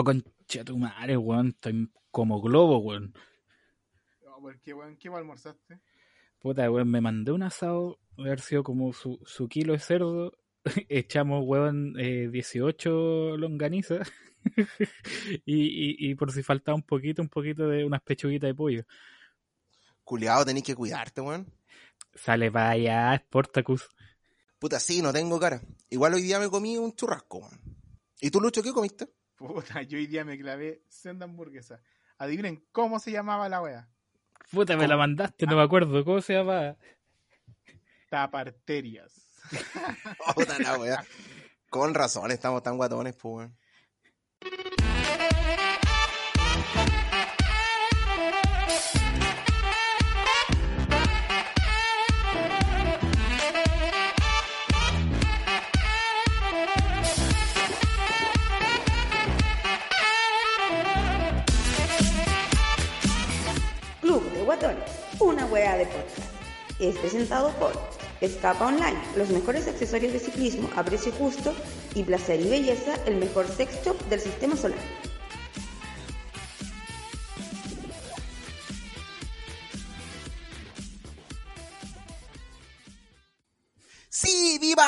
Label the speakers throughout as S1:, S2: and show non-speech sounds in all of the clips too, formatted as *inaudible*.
S1: Oh, concha tu madre, weón. Estoy como globo, weón.
S2: No, ¿por qué, weón? ¿Qué almorzaste?
S1: Puta, weón, me mandé un asado, haber sido como su, su kilo de cerdo. *laughs* Echamos, weón, eh, 18 longanizas. *laughs* y, y, y por si faltaba un poquito, un poquito de unas pechuguitas de pollo.
S3: Culeado, tenés que cuidarte, weón.
S1: Sale para allá, Sportacus.
S3: Puta, sí, no tengo cara. Igual hoy día me comí un churrasco, weón. ¿Y tú, Lucho, qué comiste?
S2: Puta, yo hoy día me clavé senda hamburguesa. Adivinen cómo se llamaba la wea.
S1: Puta, me la mandaste, no me acuerdo. ¿Cómo se llama?
S2: Taparterias. *laughs*
S3: Puta la wea. Con razón, estamos tan guatones, pues,
S4: Guatones, una wea de podcast. Es presentado por Escapa Online, los mejores accesorios de ciclismo a precio justo y placer y belleza, el mejor sex shop del sistema solar.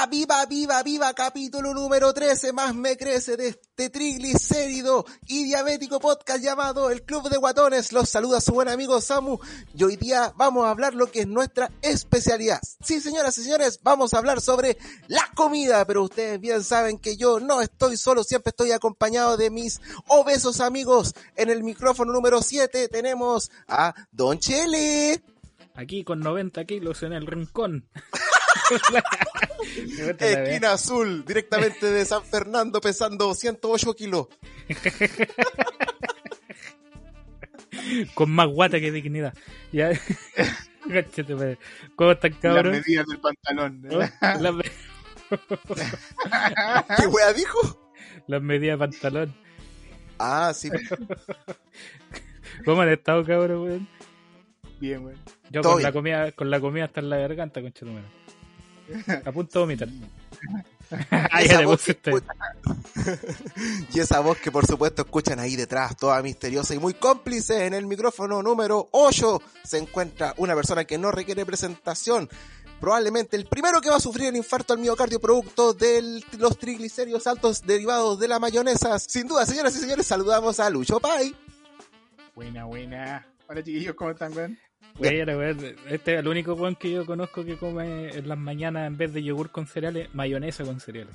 S3: Viva, viva, viva, viva, capítulo número 13, más me crece de este triglicérido y diabético podcast llamado El Club de Guatones. Los saluda su buen amigo Samu y hoy día vamos a hablar lo que es nuestra especialidad. Sí, señoras y señores, vamos a hablar sobre la comida, pero ustedes bien saben que yo no estoy solo, siempre estoy acompañado de mis obesos amigos. En el micrófono número 7 tenemos a Don Chele.
S1: Aquí con 90 kilos en el rincón. *laughs*
S3: Esquina azul, directamente de San Fernando, pesando 108 kilos.
S1: Con más guata que dignidad. Ya. *laughs* ¿Cómo están, cabrón?
S2: Las medidas del pantalón.
S1: Me- *laughs*
S3: ¿Qué wea dijo?
S1: las medidas de pantalón.
S3: Ah, sí.
S1: ¿Cómo han estado, cabrón, weón?
S2: Bien, weón.
S1: Yo con la comida, con la comida hasta en la garganta, concha tu. *laughs* A punto de vomitar. *laughs* Ah,
S3: Esa voz escucha- *laughs* y esa voz que por supuesto escuchan ahí detrás, toda misteriosa y muy cómplice en el micrófono número 8, se encuentra una persona que no requiere presentación. Probablemente el primero que va a sufrir el infarto al miocardio producto de los triglicéridos altos derivados de la mayonesa. Sin duda, señoras y señores, saludamos a Lucho Pai.
S2: Buena, buena. Hola, chiquillos, ¿cómo están, weón?
S1: Weón, weón, Este es el único weón que yo conozco que come en las mañanas en vez de yogur con cereales, mayonesa con cereales.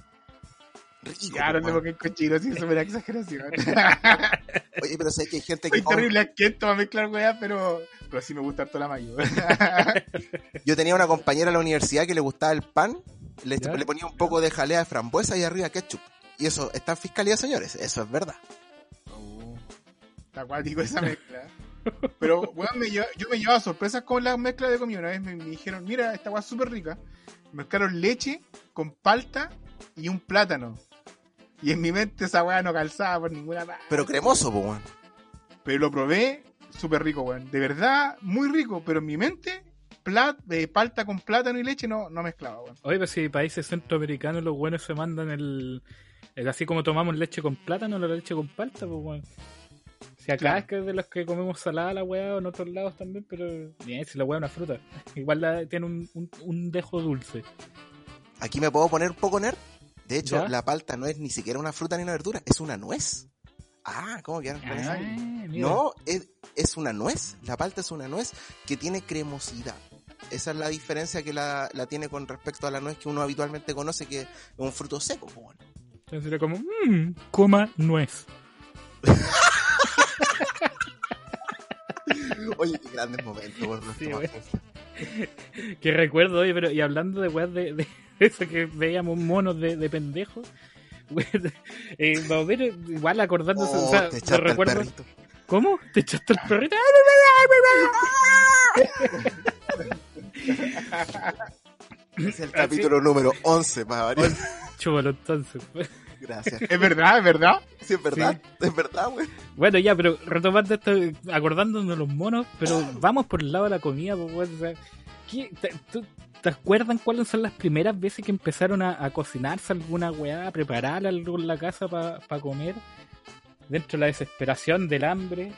S3: Rico,
S2: Ya, no
S3: po,
S2: te
S3: weón.
S2: pongas cochino, sí, eso me da exageración. *laughs*
S3: Oye, pero sé que hay gente que
S2: Soy terrible asquiento para mezclar weá, pero, pero sí me gusta toda la mayo. *laughs*
S3: Yo tenía una compañera en la universidad que le gustaba el pan, le, le ponía un poco de jalea de frambuesa y arriba ketchup. Y eso está en fiscalía, señores. Eso es verdad.
S2: Oh, Está acuático esa mezcla. Pero, weón, me lleva- yo me llevaba sorpresas con la mezcla de comida. Una vez me, me dijeron, mira, esta weá es súper rica. Mezclaron leche con palta y un plátano. Y en mi mente esa weá no calzaba por ninguna parte.
S3: Pero cremoso, po, weón.
S2: Pero lo probé, súper rico, weón. De verdad, muy rico. Pero en mi mente, plat, de palta con plátano y leche no, no mezclaba, weón.
S1: Oye, pero si países centroamericanos los buenos se mandan el, el- Así como tomamos leche con plátano, la leche con palta, pues weón. Si acá
S2: Claro.
S1: es que es de los que comemos salada la weá o en otros lados también, pero bien, si la weá es una fruta. Igual la, tiene un, un, un dejo dulce.
S3: Aquí me puedo poner un poco nerd. De hecho,
S1: ¿Ya?
S3: la palta no es ni siquiera una fruta ni una verdura, es una nuez. Ah, ¿cómo quedaron con eso?
S1: Ah, mira.
S3: No, es, es una nuez. La palta es una nuez que tiene cremosidad. Esa es la diferencia que la, la tiene con respecto a la nuez que uno habitualmente conoce, que es un fruto seco. po, weón.
S1: Entonces sería como, mmm, coma nuez. *laughs* *laughs*
S3: Oye, qué grandes momentos. por
S1: Sí. *laughs* Que recuerdo, oye, pero y hablando de weas de, de *laughs* eso que veíamos monos de, de pendejos, eh, vamos a ver, igual acordándose,
S3: Oh,
S1: o sea,
S3: te
S1: recuerdo.
S3: perrito.
S1: ¿Cómo? ¿Te echaste el perrito?
S3: Es el capítulo número 11, para variar.
S1: Chúbalo entonces.
S3: Gracias.
S2: Es verdad, es verdad.
S3: Sí, es verdad. Es verdad, güey.
S1: Bueno, ya, pero retomando esto, acordándonos de los monos, pero vamos por el lado de la comida, pues, o sea, ¿qué- te, tú- ¿te acuerdan cuáles son las primeras veces que empezaron a, a cocinarse alguna weá, a preparar algo en la casa para comer? dentro de la desesperación del hambre.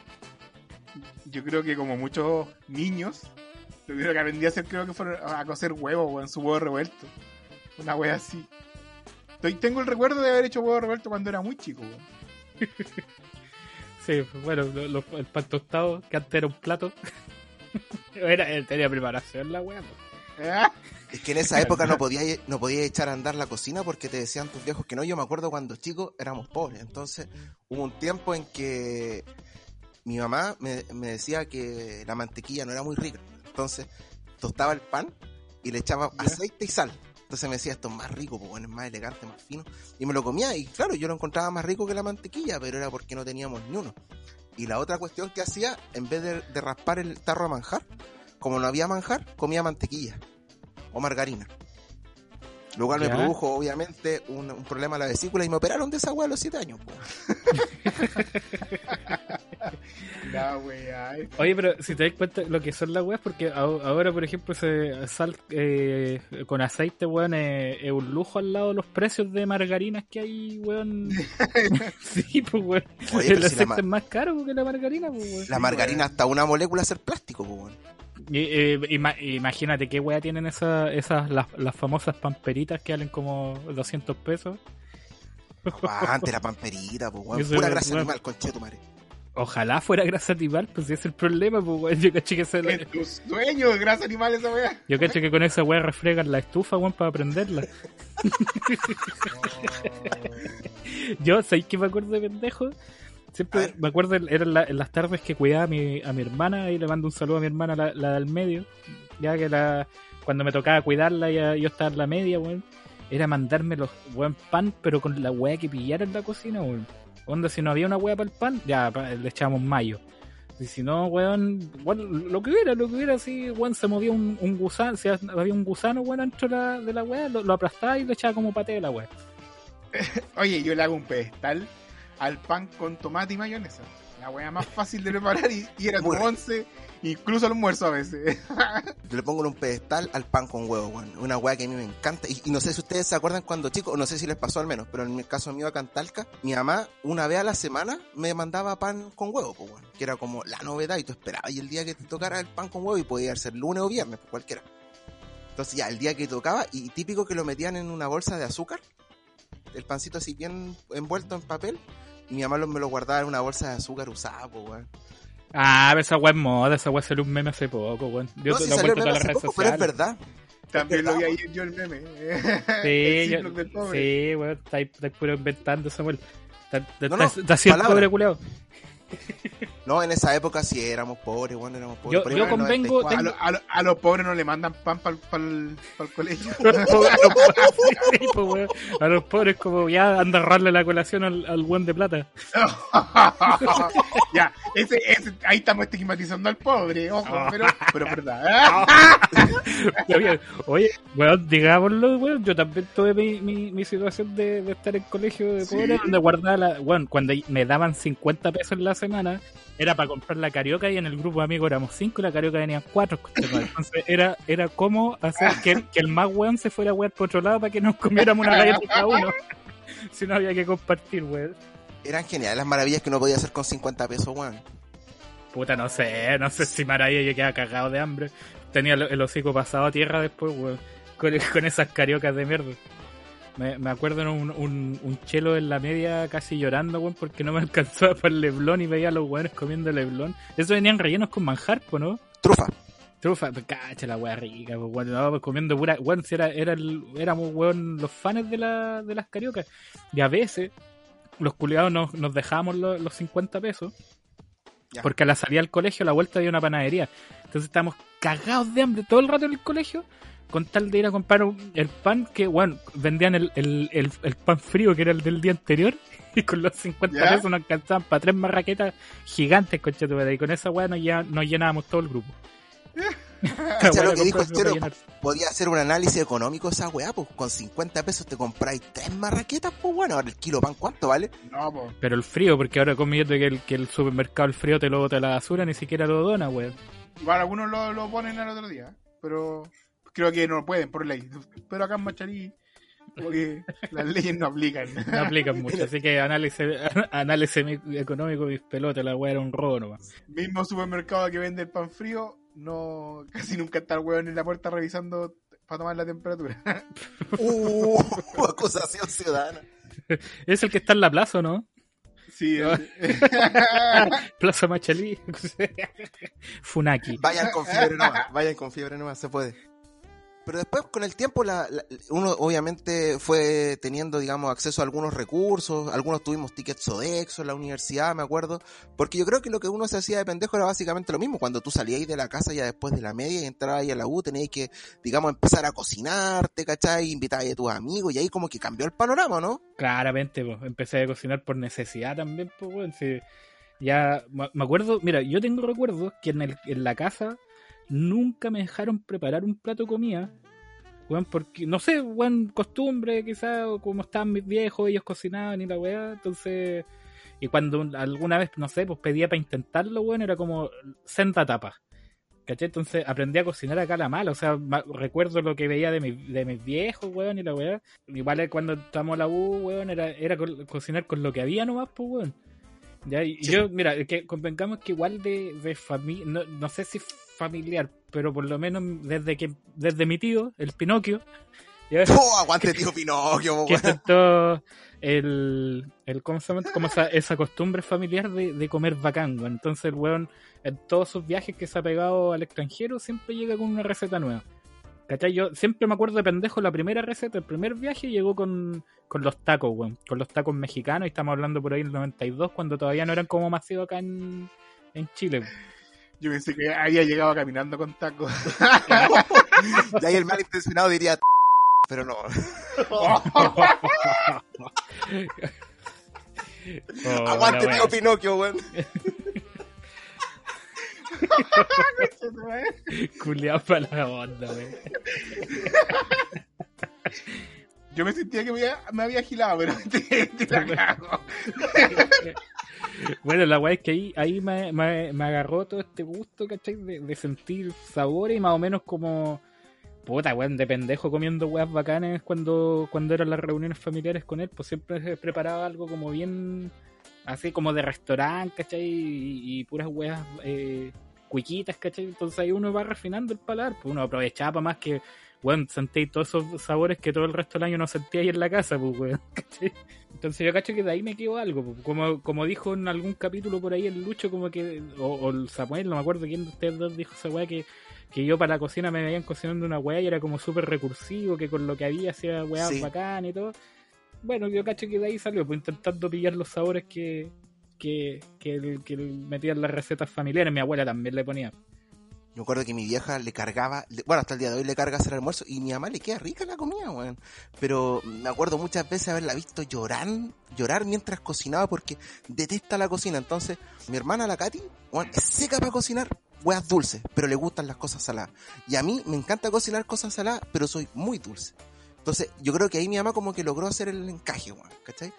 S2: Yo creo que como muchos niños, lo primero que aprendí a hacer creo que fue a cocer huevos, weón, su huevo revuelto. Una wea así. Estoy- tengo el recuerdo de haber hecho huevo revuelto cuando era muy chico. *laughs*
S1: Sí, bueno, lo- lo- el pan tostado, que antes era un plato. *laughs* era, él tenía preparación la weá. po.
S2: Ah,
S3: Es que en esa época no *laughs* podía, no podía echar a andar la cocina porque te decían tus viejos que no. Yo me acuerdo cuando chicos éramos pobres. Entonces hubo un tiempo en que mi mamá me, me decía que la mantequilla no era muy rica. Entonces tostaba el pan y le echaba aceite y sal. Entonces me decía esto es más rico, pues bueno, es más elegante, más fino. Y me lo comía y claro, yo lo encontraba más rico que la mantequilla, pero era porque no teníamos ni uno. Y la otra cuestión que hacía, en vez de, de raspar el tarro a manjar, como no había manjar, comía mantequilla o margarina. Lo cual me produjo, obviamente, un, un problema a la vesícula y me operaron de esa weá a los 7 años. *laughs* po.
S2: la wea. eh.
S1: Oye, pero si te das cuenta lo que son las weas, porque a- ahora, por ejemplo, ese sal eh, con aceite, weón, es, es un lujo al lado de los precios de margarinas que hay, weón. *laughs* sí, pues, weón.
S3: Oye,
S1: el
S3: pero si la,
S1: aceite es más caro que la margarina, pues, weón.
S3: la margarina hasta una molécula hacer plástico, po, weón.
S1: Y, eh, ima- imagínate qué wea tienen esas, esas las, las famosas pamperitas que valen como 200 pesos.
S3: Antes la pamperita, po, weón. *laughs* Pura
S1: es
S3: grasa animal, conchetumare.
S1: Ojalá fuera grasa animal, pues ese es el problema, pues, weón. Yo caché que, se la-
S2: En tus sueños grasa animal esa wea.
S1: yo caché que con esa wea refregan la estufa, weón, para prenderla. *laughs* Yo, ¿sabéis que me acuerdo de pendejo? Siempre me acuerdo, eran la- en las tardes que cuidaba a mi, a mi hermana, y le mando un saludo a mi hermana, la, la del medio, ya que la cuando me tocaba cuidarla, ya yo estaba en la media, weón, era mandarme los buen pan, pero con la weá que pillara en la cocina, weón. Onda, si no había una weá para el pan, ya le echábamos mayo. Y si no, weón, lo que hubiera, lo que hubiera, así, weón, se movía un, gusano, si había un gusano, weón, dentro de la, de la weá, lo, aplastaba y lo echaba como paté de la weá. *laughs*
S2: Oye, yo le hago un pedestal al pan con tomate y mayonesa. La wea más fácil de preparar y, y era
S3: rico.
S2: once, incluso almuerzo a veces.
S3: Yo *laughs* le pongo en un pedestal al pan con huevo, weón. Una weá que a mí me encanta. Y, y no sé si ustedes se acuerdan cuando chicos, no sé si les pasó al menos, pero en el caso mío acá en Talca, mi mamá una vez a la semana me mandaba pan con huevo, pues, weón. Que era como la novedad y tú esperabas y el día que te tocara el pan con huevo y podía ser lunes o viernes, pues cualquiera. Entonces ya, el día que tocaba, y típico que lo metían en una bolsa de azúcar, el pancito así bien envuelto en papel, mi mamá lo- me lo guardaba en una bolsa de azúcar usada, pues, weón.
S1: Ah, pero esa weá es moda, esa weá salió un meme hace poco, weón. Yo
S3: No,
S1: te
S3: si
S1: lo
S3: salió el meme hace poco, pero es verdad.
S2: También lo vi ayer yo el meme. *laughs*
S1: Sí,
S2: el
S1: yo- sí, weón, está, está puro inventando, Samuel. Está, está,
S3: No, no,
S1: está haciendo
S3: palabra. No, en esa época sí éramos pobres, bueno, éramos pobres.
S1: Yo-
S3: Por
S1: yo
S3: en el
S1: convengo-
S3: 94.
S2: A, lo- a lo- a los pobres no le mandan pan para el colegio. *laughs*
S1: Sí, pues, weón. A los pobres como ya anda a robarle la colación al, al weón de plata. *laughs*
S2: ya, ese, ese, ahí estamos estigmatizando al pobre, ojo,
S1: Ah.
S2: pero, pero es verdad.
S1: Oye, oye, weón, digámoslo, weón, yo también tuve mi, mi, mi situación de, de estar en colegio de
S2: Sí.
S1: pobre, donde guardaba la, weón, cuando me daban 50 pesos en la semana, era para comprar la carioca y en el grupo de amigos éramos 5 y la carioca venían 4. Entonces era, era como hacer que, que el más weón se fuera a weón por otro lado para que nos comiéramos una galleta cada uno. *laughs* Si no había que compartir, weón.
S3: Eran geniales las maravillas que uno podía hacer con 50 pesos, weón.
S1: Puta, no sé, no sé si Maravilla yo quedaba cagado de hambre. Tenía el, el hocico pasado a tierra después, weón. Con, con esas cariocas de mierda. Me, me acuerdo en un, un, un chelo en la media casi llorando, weón, porque no me *laughs* alcanzaba para el leblón y veía a los weones comiendo leblón. Eso venían rellenos con manjar, ¿no?
S3: Trufa.
S1: Trufa, pues, cacha la weá rica, pues, weón, no, pues, comiendo pura, weón, si era, era el- éramos, weón, los fans de, la, de las cariocas. Y a veces, los culiados nos, nos dejábamos los, los 50 pesos,
S3: Ya.
S1: porque a la salida del colegio, a la vuelta había una panadería. Entonces estábamos cagados de hambre todo el rato en el colegio, con tal de ir a comprar un- el pan que, bueno, vendían el, el, el, el pan frío que era el del día anterior. *laughs* Y con los 50
S2: ¿Ya?
S1: pesos nos alcanzaban para tres marraquetas gigantes, concha tu madre, Y con esa weá nos, llena- nos llenábamos todo el grupo. *laughs*
S3: Cacha
S1: Bueno,
S3: lo que dijo chero, podía hacer un análisis económico esa weá, pues con 50 pesos te compráis tres marraquetas, pues bueno, ahora el kilo pan, ¿cuánto vale?
S2: No, po.
S1: Pero el frío, porque ahora conmigo que el, que el supermercado el frío te lo bota la basura, ni siquiera lo dona, weón.
S2: Igual algunos lo, lo ponen al otro día, pero creo que no pueden por ley. Pero acá en Macharí Como que las leyes no aplican. *laughs*
S1: No aplican mucho, así que análisis, análisis económico, mis pelotas, la weá era un robo nomás.
S2: Mismo supermercado que vende el pan frío, no casi nunca está el weón en la puerta revisando para tomar la temperatura. *laughs*
S3: Uh, acusación ciudadana. *laughs*
S1: Es el que está en la plaza, ¿no?
S2: Sí,
S1: Plaza Machalí. Funaki.
S3: Vayan con fiebre nomás, vayan con fiebre nomás, se puede. Pero después, con el tiempo, la- uno obviamente fue teniendo, digamos, acceso a algunos recursos. Algunos tuvimos tickets Sodexo en la universidad, me acuerdo. Porque yo creo que lo que uno se hacía de pendejo era básicamente lo mismo. Cuando tú salías de la casa ya después de la media y entrabas ahí a la U, tenías que, digamos, empezar a cocinarte, ¿cachai? Invitar a tus amigos y ahí como que cambió el panorama, ¿no?
S1: Claramente, pues, empecé a cocinar por necesidad también, pues, weón. sí. Ya, me acuerdo, mira, yo tengo recuerdos que en la casa nunca me dejaron preparar un plato de comida, weón, porque, no sé, weón, costumbre quizás, o como estaban mis viejos, ellos cocinaban y la weá, entonces, y cuando un- alguna vez, no sé, pues pedía para intentarlo, weón, era como senta tapa. ¿Cachai? Entonces aprendí a cocinar acá a la mala. O sea, recuerdo lo que veía de, mi- de mis viejos, weón, y la weá. Igual cuando estábamos en la U, weón, era, era co- cocinar con lo que había nomás, pues, weón. Ya, y
S3: Sí.
S1: yo, mira, que convengamos que igual de, de familia, no, no sé si familiar, pero por lo menos desde que desde mi tío, el Pinocchio, ya, *laughs*
S3: ¡Oh, aguante tío Pinocchio,
S1: que el, el ¿cómo se llama? Como esa, esa costumbre familiar de, de comer bacán. Entonces el weón, en todos sus viajes que se ha pegado al extranjero, siempre llega con una receta nueva. ¿Cachai? Yo siempre me acuerdo de pendejo la primera receta, el primer viaje llegó con, con los tacos, weón. Con los tacos mexicanos, y estamos hablando por ahí del 92, cuando todavía no eran como masivos acá en, en Chile.
S2: Yo pensé que había llegado caminando con tacos. *laughs*
S3: Y ahí el malintencionado diría, pero no.
S1: Oh,
S3: Aguante tío. Pinocchio, weón.
S1: Culeado para la onda, weón.
S2: Yo me sentía que me había, me había agilado, pero *laughs* te, te la cago. *laughs*
S1: Bueno, la weá es que ahí, ahí me, me- me agarró todo este gusto, ¿cachai? De, de sentir sabores y más o menos como. Puta, weón, de pendejo comiendo weas bacanas cuando, cuando eran las reuniones familiares con él, pues siempre preparaba algo como bien. Así como de restaurante, ¿cachai? Y, y puras weas eh, cuiquitas, ¿cachai? Entonces ahí uno va refinando el paladar, pues uno aprovechaba para más que. Weón, sentí todos esos sabores que todo el resto del año no sentía ahí en la casa, pues, weón. *laughs* Entonces yo cacho que de ahí me quedó algo. po. Como, como dijo en algún capítulo por ahí el Lucho, como que, o, o el Samuel, no me acuerdo quién de ustedes dos dijo esa weá, que, que yo para la cocina me veían cocinando una weá y era como súper recursivo, que con lo que había hacía weá
S3: Sí.
S1: bacán y todo. Bueno, yo cacho que de ahí salió, pues intentando pillar los sabores que, que, que, que metían las recetas familiares. Mi abuela también le ponía.
S3: Me acuerdo que mi vieja le cargaba, bueno, hasta el día de hoy le carga hacer almuerzo y mi mamá le queda rica la comida, weón. Pero me acuerdo muchas veces haberla visto llorar, llorar mientras cocinaba porque detesta la cocina. Entonces, mi hermana, la Katy, weón, es seca para cocinar weas dulces, pero le gustan las cosas saladas. Y a mí me encanta cocinar cosas saladas, pero soy muy dulce. Entonces, yo creo que ahí mi mamá como que logró hacer el encaje, weón, ¿cachai?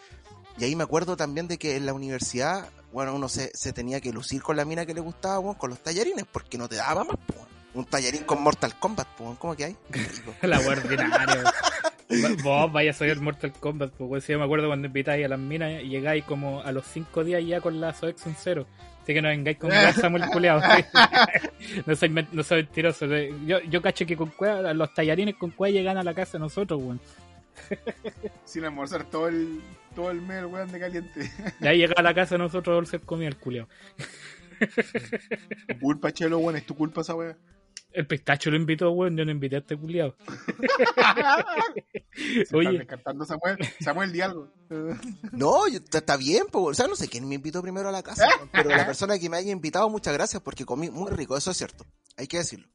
S3: Y ahí me acuerdo también de que en la universidad, bueno, uno se, se tenía que lucir con la mina que le gustaba, weón, con los tallarines, porque no te daba más, weón. Un tallarín con Mortal Kombat, weón, ¿cómo que hay? *laughs*
S1: La ordinaria. Vos vaya a el Mortal Kombat, pues weón. Sí, yo me acuerdo cuando invitáis a las minas y llegáis como a los 5 días ya con la Soex en cero. Así que no vengáis con *laughs* Samuel culeado. *laughs* no soy, no soy mentiroso. Yo, yo cacho que con cueva, los tallarines con cueva llegan a la casa de nosotros, weón.
S2: Sin almorzar todo el, todo el mes, el weón de caliente.
S1: Y ahí llega a la casa de nosotros a dulce comida el culeado.
S2: Tu culpa, chelo, weón, es tu culpa esa weá.
S1: El pistacho lo invitó, weón. Yo no invité a este culeado.
S2: Se
S1: Oye.
S2: están descartando Samuel. Samuel, di algo.
S3: No, yo- está está bien, po, o sea, no sé quién me invitó primero a la casa, weón, pero la persona que me haya invitado, muchas gracias porque comí muy rico, eso es cierto, hay que decirlo.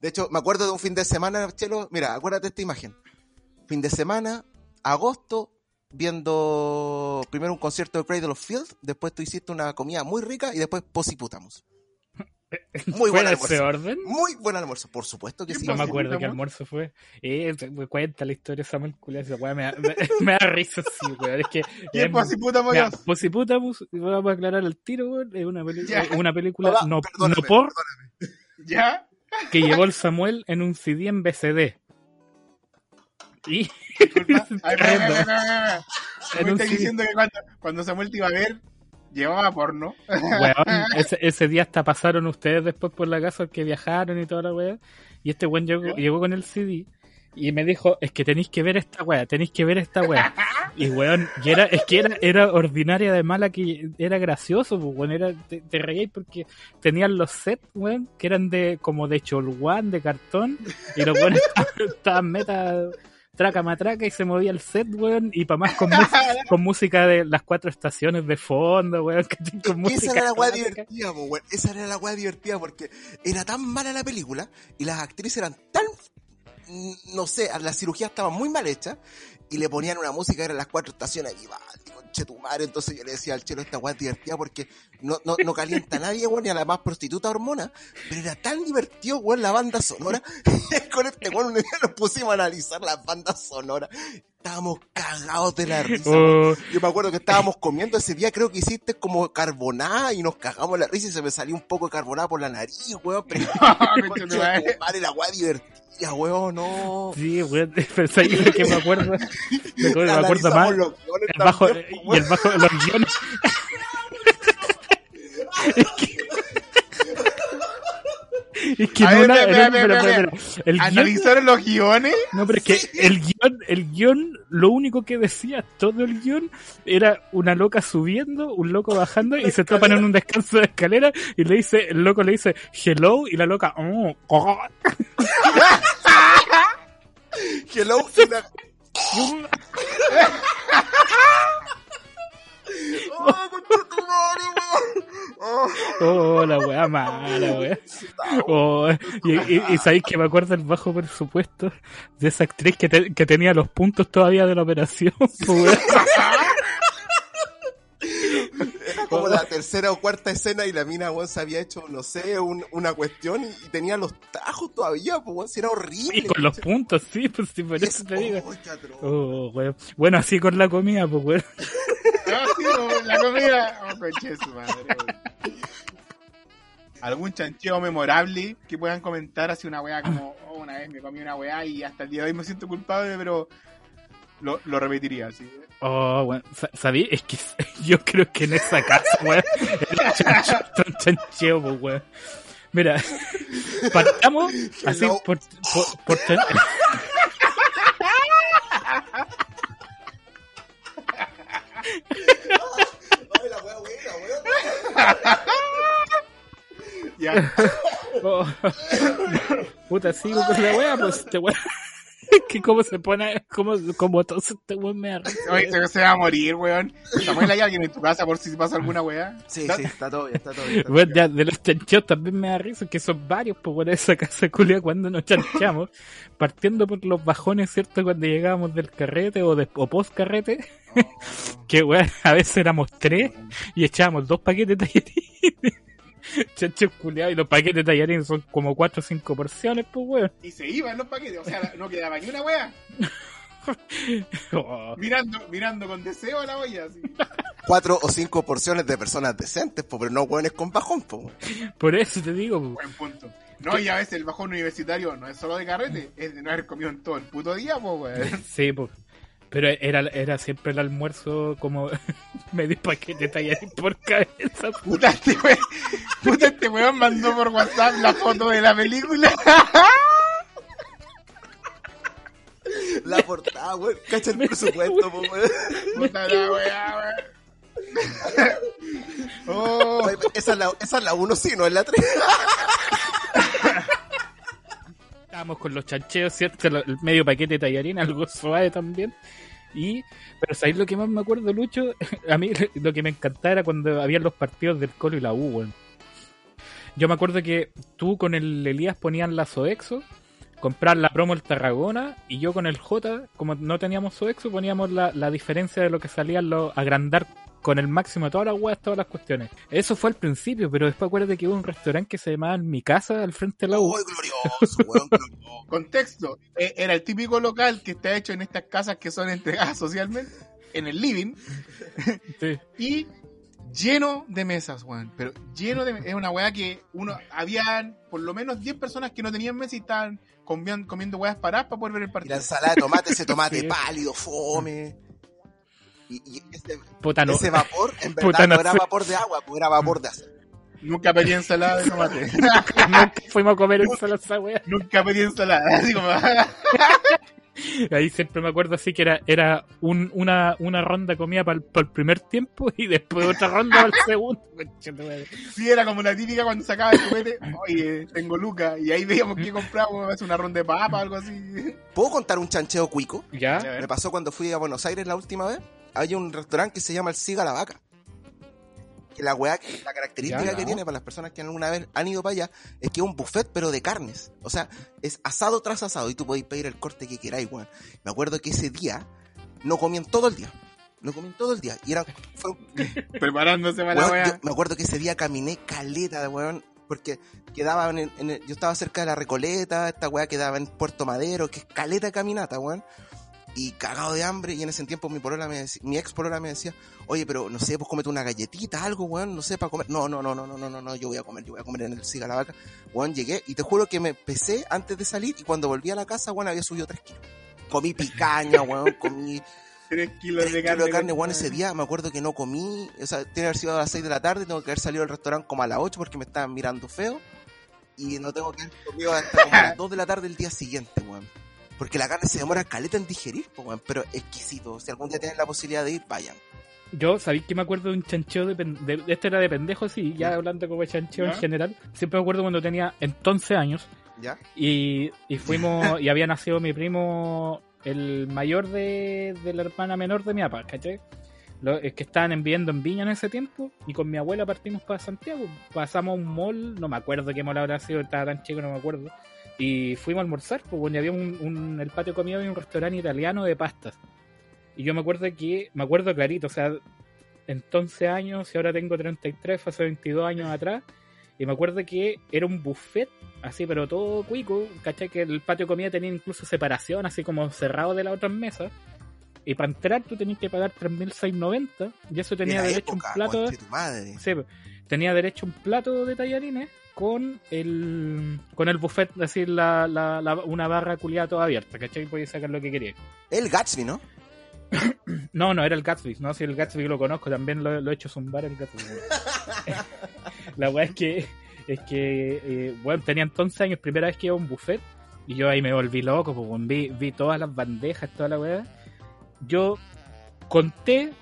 S3: De hecho, me acuerdo de un fin de semana, Chelo, mira, acuérdate de esta imagen. Fin de semana, agosto, viendo primero un concierto de Cradle of Field, después tú hiciste una comida muy rica y después posiputamos. *laughs* Muy buen
S1: ¿Fue en ese
S3: almuerzo.
S1: orden?
S3: Muy buen almuerzo, por supuesto que
S2: ¿Qué
S3: sí.
S1: No me acuerdo qué almuerzo fue. Eh, me cuenta la historia de. Esa weá me, da- me, *laughs* me da risa, sí, weón. Es que.
S2: ¿Quién
S1: es-
S2: fue así puta
S1: Mira,
S2: moños?
S1: Posiputamus, vamos a aclarar el tiro, weón, es una,
S2: Ya.
S1: es una película
S3: Hola,
S1: no,
S3: perdóname,
S1: no por
S2: ¿Ya?
S1: que llevó el Samuel en un CD en BCD. Y
S2: Disculpa. *laughs* Ay, Me estás diciendo que cuando, cuando Samuel te iba a ver, llevaba porno.
S1: Weón, *laughs* ese, ese día hasta pasaron ustedes después por la casa que viajaron y toda la weá. Y este weón llegó, llegó con el CD y me dijo, es que tenéis que ver esta weá, tenéis que ver esta weá. *laughs* Y weón, y era, es que era, era ordinaria de mala que era gracioso, pues weón, era, te, te reíais porque tenían los sets, weón, que eran de, como de cholguán, de cartón, y los weones estaban, estaban meta traca matraca y se movía el set, weón, y para más con, música *laughs* con música de las cuatro estaciones de fondo, weón, con música
S3: Esa era la weá divertida, weón. Esa era la weá divertida porque era tan mala la película y las actrices eran tan. No sé, la cirugía estaba muy mal hecha y le ponían una música, eran las cuatro estaciones y va, conche tu madre. Entonces yo le decía al chelo, esta weá es divertida porque no, no, no calienta a nadie, weón, ni a la más prostituta hormona. Pero era tan divertido, weón, la banda sonora. *laughs* Con este weón un día nos pusimos a analizar las bandas sonoras. Estábamos cagados de la risa.
S1: Oh,
S3: Yo me acuerdo que estábamos comiendo ese día, creo que hiciste como carbonada y nos cagamos la risa y se me salió un poco de carbonada por la nariz, weón. *laughs* Pero *laughs*
S2: madre.
S3: madre, la weá divertida, weón, no.
S1: Sí, weón, pero ¿sabes lo que me acuerdo? Me acuerdo, me acuerdo más.
S3: los guiones
S1: El bajo,
S3: también,
S1: y
S3: weón.
S1: el bajo de los guiones. es que. Es que en una. El guion,
S2: ¿Analizaron los guiones?
S1: no, pero es que el guion, el guion, lo único que decía todo el guion era una loca subiendo, un loco bajando y se topan en un descanso de escalera y le dice, el loco le dice hello y la loca, oh, oh. *laughs*
S3: Hello, y la- Oh, tu madre. Oh.
S1: Oh, la weá mala, weá. Oh, y, y, y sabéis que me acuerdo el bajo presupuesto de esa actriz que, te- que tenía los puntos todavía de la operación. *laughs* pues.
S3: Era *laughs* como la tercera o cuarta escena y la mina, weón, se había hecho, no sé, un- una cuestión y, y tenía los tajos todavía, pues, weón, si era horrible.
S1: Y con los puntos, sí, pues sí, por eso te digo.
S3: Oh.
S1: Oh, weón. Bueno, así con la comida, pues, weón.
S2: No, *laughs* sí, no, la comida. Oh, conche su madre. weón. ¿Algún chancheo memorable que puedan comentar así una weá como, oh, una vez me comí una weá y hasta el día de hoy me siento culpable, pero lo, lo repetiría así.
S1: Oh. Sa- ¿Sabí? Es que *laughs* yo creo que en esa casa, *laughs* weón, era chancheo, pues, weón. Mira, *laughs* partamos así
S3: Hello.
S1: por, por, por chan-.
S2: Ya.
S1: Oh. Puta, sigo con la wea, pues este weón. *laughs* que cómo se pone, cómo, como todo este weón me da risa.
S2: Oye, se, va a morir, weón. Samuel, ¿hay alguien en tu casa por si pasa alguna weá?
S3: Sí, sí, está todo bien, está todo bien. está todo
S1: Bueno,
S3: bien.
S1: ya, de los chancheos también me da risa, que son varios, pues bueno, esa casa culia cuando nos chanchamos, partiendo por los bajones, ¿cierto? Cuando llegábamos del carrete o, de, o post carrete, *laughs* que weón, a veces éramos tres y echábamos dos paquetes de tallarines. *laughs* Chanchos culiados y los paquetes de tallarines son como cuatro o cinco porciones, pues weón.
S2: Y se iban los paquetes, o sea, no quedaba ni una weá.
S1: Oh. *laughs*
S2: Mirando, mirando con deseo a la olla, así.
S3: Cuatro o cinco porciones de personas decentes, po, pero no hueones con bajón, po.
S1: Por eso te digo, pues.
S2: Buen punto. No, y a veces el bajón universitario no es solo de carrete, es de no haber comido en todo el puto día, pues, weón.
S1: Sí, pues. Pero era, era siempre el almuerzo como *laughs* medio paquete de tallarín por cabeza.
S2: Puta este weón, puta este weón mandó por WhatsApp la foto de la película.
S3: La portada, weón. Cacha el presupuesto, po, weón.
S2: Puta la weá, weón. Oh,
S3: Esa es la, esa es la uno, sí, no es la tres.
S1: Estábamos con los chancheos, ¿cierto? El medio paquete de tallarín, *laughs* algo suave también. Y, pero ¿sabéis lo que más me acuerdo, Lucho? *laughs* A mí *laughs* lo que me encantaba era cuando habían los partidos del Colo y la U, weón. Yo me acuerdo que tú con el Elías ponían la Soexo, comprar la promo el Tarragona, y yo con el J, como no teníamos Soexo, poníamos la, la diferencia de lo que salían los agrandar con el máximo de todas las weas, todas las cuestiones. Eso fue al principio, pero después acuérdate que hubo un restaurante que se llamaba Mi Casa al frente de la U.
S3: Uy, glorioso, weón, glorioso.
S2: contexto. Eh, Era el típico local que está hecho en estas casas que son entregadas socialmente, en el living, *laughs*
S1: Sí.
S2: y lleno de mesas, weón. Pero lleno de Es una weá que uno. Habían por lo menos 10 personas que no tenían mesa y estaban comiendo, comiendo weas paradas para poder ver el
S3: Y la
S2: partido.
S3: ensalada de tomate, ese *laughs* tomate
S1: Sí.
S3: pálido, fome. Y, y ese,
S1: Puta, no.
S3: ese vapor, en *laughs* verdad,
S1: Puta, no
S3: no era vapor de agua, pues era vapor de aceite.
S2: Nunca pedí ensalada de tomate. *laughs*
S1: Nunca fuimos a comer en sala esa wea.
S2: Nunca pedí ensalada. Así como. *laughs*
S1: Ahí siempre me acuerdo así que era, era un, una, una ronda comida para el, primer tiempo y después otra ronda para el segundo.
S2: Sí, era como la típica cuando sacaba el copete. Oye, tengo lucas. Y ahí veíamos que compramos. hace una ronda de papa, algo así.
S3: ¿Puedo contar un chancheo cuico?
S1: Ya.
S3: Me pasó cuando fui a Buenos Aires la última vez. Hay un restaurante que se llama El Siga la Vaca. Que la weá, la característica
S1: Ya,
S3: que tiene para las personas que alguna vez han ido para allá es que es un buffet, pero de carnes. O sea, es asado tras asado y tú podéis pedir el corte que queráis, weón. Me acuerdo que ese día no comían todo el día. No comían todo el día. Y era, *laughs*
S2: Preparándose para la
S3: yo me acuerdo que ese día caminé caleta, weón, porque quedaba en, el- en el- yo estaba cerca de la Recoleta, esta weá quedaba en Puerto Madero, que es caleta de caminata, weón. Y cagado de hambre, y en ese tiempo mi polola me decía, mi ex polola me decía, oye, pero no sé, pues cómete una galletita, algo, weón, no sé, para comer. No, no, no, no, no, no, no, no, yo voy a comer, yo voy a comer en el siga la vaca. Weón, llegué, y te juro que me pesé antes de salir, y cuando volví a la casa, weón, había subido tres kilos. Comí picaña, weón, comí *laughs*
S2: 3 kilos
S3: Tres
S2: de
S3: kilos
S2: carne.
S3: de carne, weón, ese día me acuerdo que no comí, o sea, tiene que haber sido a las 6 de la tarde, tengo que haber salido del restaurante como a las 8 porque me estaban mirando feo, y no tengo que haber comido hasta como a las *laughs* 2 de la tarde el día siguiente, weón. Porque la carne se demora caleta en digerir, po, weón, pero exquisito. Si algún día tienen la posibilidad de ir, vayan.
S1: Yo, ¿sabéis que me acuerdo de un chancheo de, de- Este era de pendejo, sí, ya hablando como de chancheo en general. Siempre me acuerdo cuando tenía entonces años
S3: ¿Ya?
S1: y, y fuimos, *laughs* y había nacido mi primo, el mayor de, de la hermana menor de mi papá, ¿cachai? Lo- es que estaban enviando en Viña en ese tiempo y con mi abuela partimos para Santiago. Pasamos a un mall, no me acuerdo qué mall habrá sido, estaba tan chico, no me acuerdo. Y fuimos a almorzar, pues bueno, y había un, un- el patio de comida había un restaurante italiano de pastas. Y yo me acuerdo que, me acuerdo clarito, o sea, entonces años y ahora tengo 33, fue hace 22 años atrás. Y me acuerdo que era un buffet, así, pero todo cuico, ¿cachai? Que el patio de comida tenía incluso separación, así como cerrado de las otras mesas. Y para entrar tú tenías que pagar 3.690 y eso tenía derecho a
S3: época,
S1: un plato.
S3: conche tu madre.
S1: Sí, tenía derecho a un plato de tallarines con el con el buffet, así la, la, la- una barra culiada toda abierta, ¿cachai? Podías sacar lo que querías.
S3: El Gatsby, ¿no? *clears throat*
S1: No, no, era el Gatsby, no, si el Gatsby lo conozco, también lo, lo he hecho zumbar el Gatsby. *laughs* *laughs* la weá es que, es que, eh, bueno, tenía entonces años, primera vez que iba a un buffet, y yo ahí me volví loco, pues, vi, vi todas las bandejas, toda la weá. Yo conté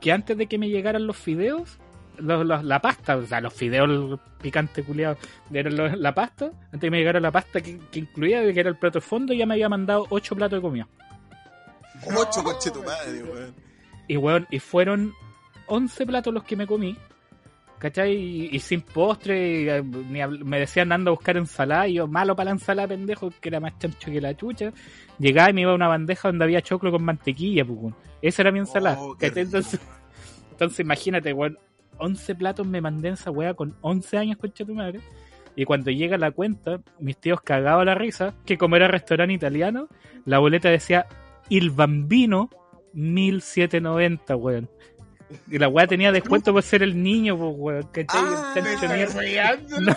S1: que antes de que me llegaran los fideos, los- los- la pasta, o sea, los fideos picantes culiados, eran los- la pasta, antes de que me llegara la pasta que, que incluía, que era el plato de fondo, ya me había mandado ocho platos de comida.
S3: Ocho, conche tu madre, weón.
S1: Y weón, y fueron 11 platos los que me comí. ¿Cachai? Y, y sin postre, y, eh, ni me decían anda a buscar ensalada, y yo malo para la ensalada, pendejo, que era más chancho que la chucha. Llegaba y me iba a una bandeja donde había choclo con mantequilla, pues, weón. Esa era mi ensalada.
S3: Oh.
S1: Entonces, entonces imagínate, weón, 11 platos me mandé en esa weá con 11 años, concha tu madre. Y cuando llega la cuenta, mis tíos cagados a la risa, que como era restaurante italiano, la boleta decía Il Bambino 1790, weón. Y la weá tenía descuento por ser el niño, pues weón. ¿Cachai?
S3: Ah,
S2: Me. *laughs*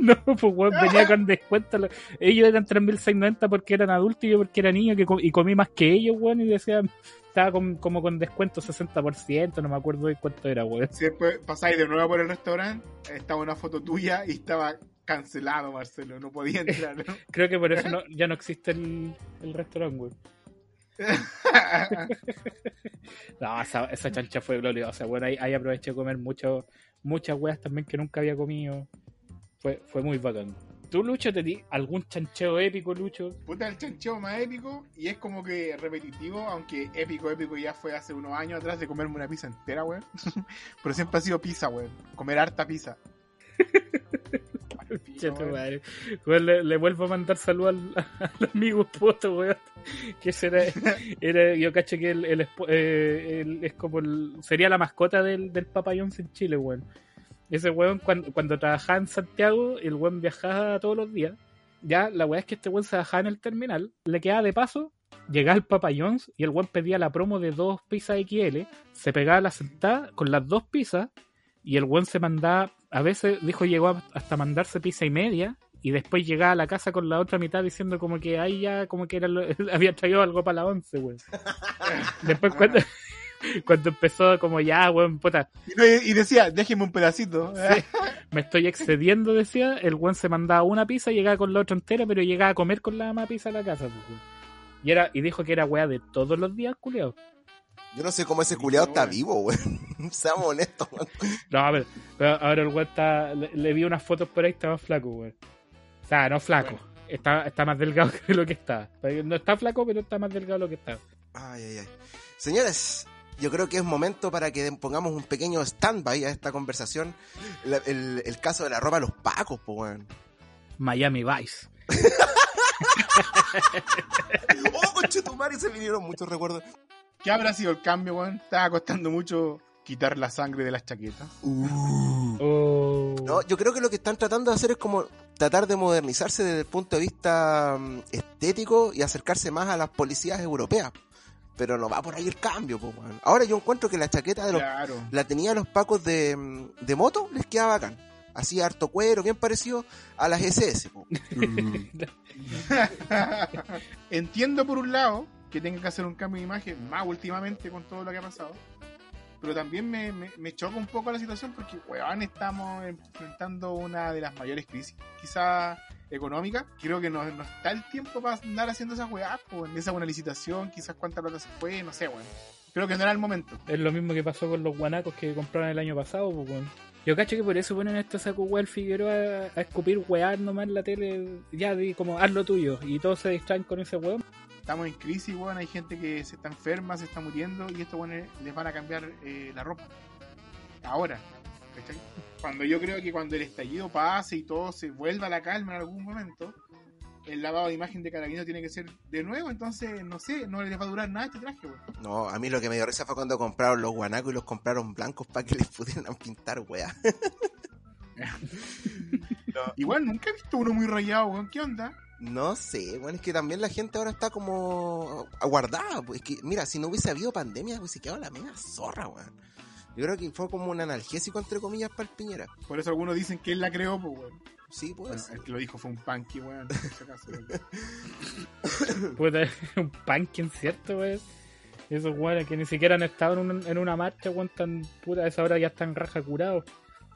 S1: No, no, pues weón, venía con descuento. Lo- Ellos eran 3690 porque eran adultos y yo porque era niño que com- y comí más que ellos, weón, y decían, estaba con- como con descuento 60%, no me acuerdo de cuánto era, weón.
S2: Si después pasáis de nuevo por el restaurante, estaba una foto tuya y estaba cancelado, Marcelo. No podía entrar. ¿no? *laughs*
S1: Creo que por eso no- *laughs* ya no existe el, el restaurante, weón. *laughs* No, esa, esa chancha fue gloriosa, bueno, ahí, ahí aproveché de comer mucho, muchas weas también que nunca había comido. Fue, fue muy bacán. ¿Tú, Lucho, te di algún chancheo épico, Lucho?
S2: Puta, el chancheo más épico y es como que repetitivo, aunque épico, épico ya fue hace unos años atrás de comerme una pizza entera, weón. *laughs* Pero siempre ha sido pizza, weón. Comer harta pizza. *laughs*
S1: Madre. Le, le vuelvo a mandar salud al, *laughs* al amigo Poto, weón. Que ese era, yo cacho que el, el eh, el- es como el- sería la mascota del, del Papa John's en Chile, weón. Ese weón, cuando, cuando trabajaba en Santiago, el weón viajaba todos los días. Ya, la weá es que este weón se bajaba en el terminal, le quedaba de paso, llegaba al Papa John's y el weón pedía la promo de dos pizzas XL, se pegaba la sentada con las dos pizzas Y el weón se mandaba, a veces dijo llegó hasta mandarse pizza y media. Y después llegaba a la casa con la otra mitad diciendo como que ahí ya como que era lo- *laughs* había traído algo para la once, weón. *laughs* Después cuando, *laughs* *laughs* cuando empezó como ya, weón, puta,
S2: Y, decía, déjeme un pedacito.
S1: me estoy excediendo, decía, el weón se mandaba una pizza, llegaba con la otra entera, pero llegaba a comer con la misma pizza a la casa, pues. Y era, y dijo que era weá de todos los días, culiao.
S3: Yo no sé cómo ese culiado está vivo, weón. *laughs* Seamos honestos, weón.
S1: No, a ver, pero ahora el weón está, le, le vi unas fotos por ahí, está más flaco, weón. O sea, no flaco, está, está más delgado *laughs* que lo que está. No está flaco, pero está más delgado de lo que está.
S3: Ay, ay, ay. Señores, yo creo que es momento para que pongamos un pequeño stand-by a esta conversación. La- el, el caso de la ropa a los pacos, pues, weón.
S1: Miami Vice. *laughs*
S3: Oh, conchetumare, se vinieron muchos recuerdos.
S2: ¿Qué habrá sido el cambio, weón? Estaba costando mucho quitar la sangre de las chaquetas.
S3: Uh.
S1: Oh.
S3: No, yo creo que lo que están tratando de hacer es como tratar de modernizarse desde el punto de vista mm, estético y acercarse más a las policías europeas. Pero no va por ahí el cambio, pues, weón. Ahora yo encuentro que la chaqueta de los
S2: Claro.
S3: la tenía los pacos de, mm, de moto, les quedaba bacán. Así harto cuero, bien parecido a las SS. po. *laughs*
S2: Entiendo por un lado que tenga que hacer un cambio de imagen, más últimamente con todo lo que ha pasado. Pero también me, me, me choca un poco la situación porque, weón, estamos enfrentando una de las mayores crisis, quizás económica. Creo que no, no está el tiempo para andar haciendo esas weas, pues, esa buena licitación, quizás cuánta plata se fue, no sé, weón. Creo que no era el momento.
S1: Es lo mismo que pasó con los guanacos que compraron el año pasado, pues, weón. Yo cacho que por eso ponen a este saco el Figueroa a, a escupir weá nomás en la tele, ya di como haz lo tuyo, y todos se distraen con ese weón.
S2: Estamos en crisis, weón. Hay gente que se está enferma, se está muriendo y estos weones les van a cambiar eh, la ropa. Ahora. ¿Cachai? Cuando yo creo que cuando el estallido pase y todo se vuelva a la calma en algún momento, el lavado de imagen de Carabinero tiene que ser de nuevo. Entonces, no sé, no les va a durar nada este traje, weón.
S3: No, a mí lo que me dio risa fue cuando compraron los guanacos y los compraron blancos para que *laughs* les pudieran pintar, weá. *laughs*
S2: Igual nunca he visto uno muy rayado, weón. ¿Qué onda?
S3: No sé, bueno, es que también la gente ahora está como aguardada. Pues es que, mira, si no hubiese habido pandemia, pues se quedaba la media zorra, weón. Yo creo que fue como un analgésico, entre comillas, para el Piñera.
S2: Por eso algunos dicen que él la creó, pues, weón.
S3: Sí, pues.
S2: Bueno, el que lo dijo fue un punky, weón. weón. *coughs*
S1: Puta, un punkin, ¿cierto, weón? Esos weones que ni siquiera han estado en una, en una marcha, weón, tan puta, a esa hora ya están raja curados.